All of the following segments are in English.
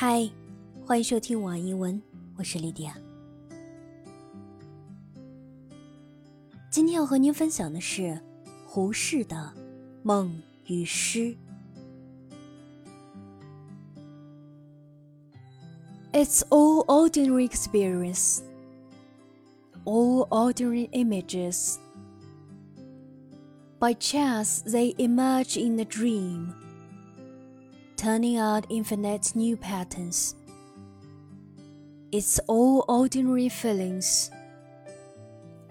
嗨，欢迎收听晚安英文，我是莉迪亚。今天要和您分享的是胡适的《梦与诗》。It's all ordinary experience, all ordinary images. By chance, they emerge in a dream turning out infinite new patterns. It's all ordinary feelings,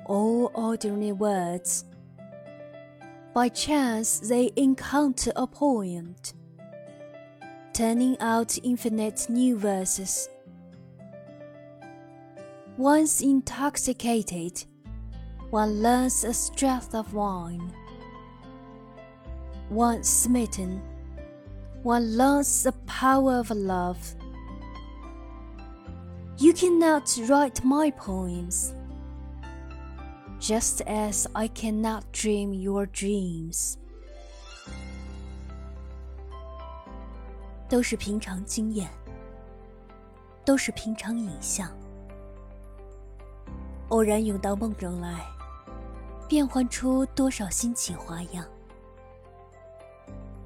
all ordinary words. By chance, they encounter a point, turning out infinite new verses. Once intoxicated, one learns the strength of wine. Once smitten, one learns the power of love. You cannot write my poems, just as I cannot dream your dreams. 都是平常经验，都是平常影像，偶然涌到梦中来，变幻出多少新奇花样。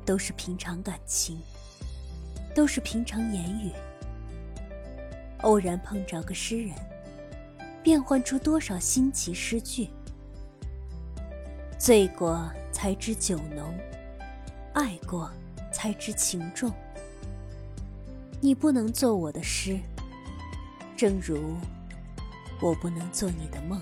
都是平常感情，都是平常言语。偶然碰着个诗人，变换出多少新奇诗句。醉过才知酒浓，爱过才知情重。你不能做我的诗，正如我不能做你的梦。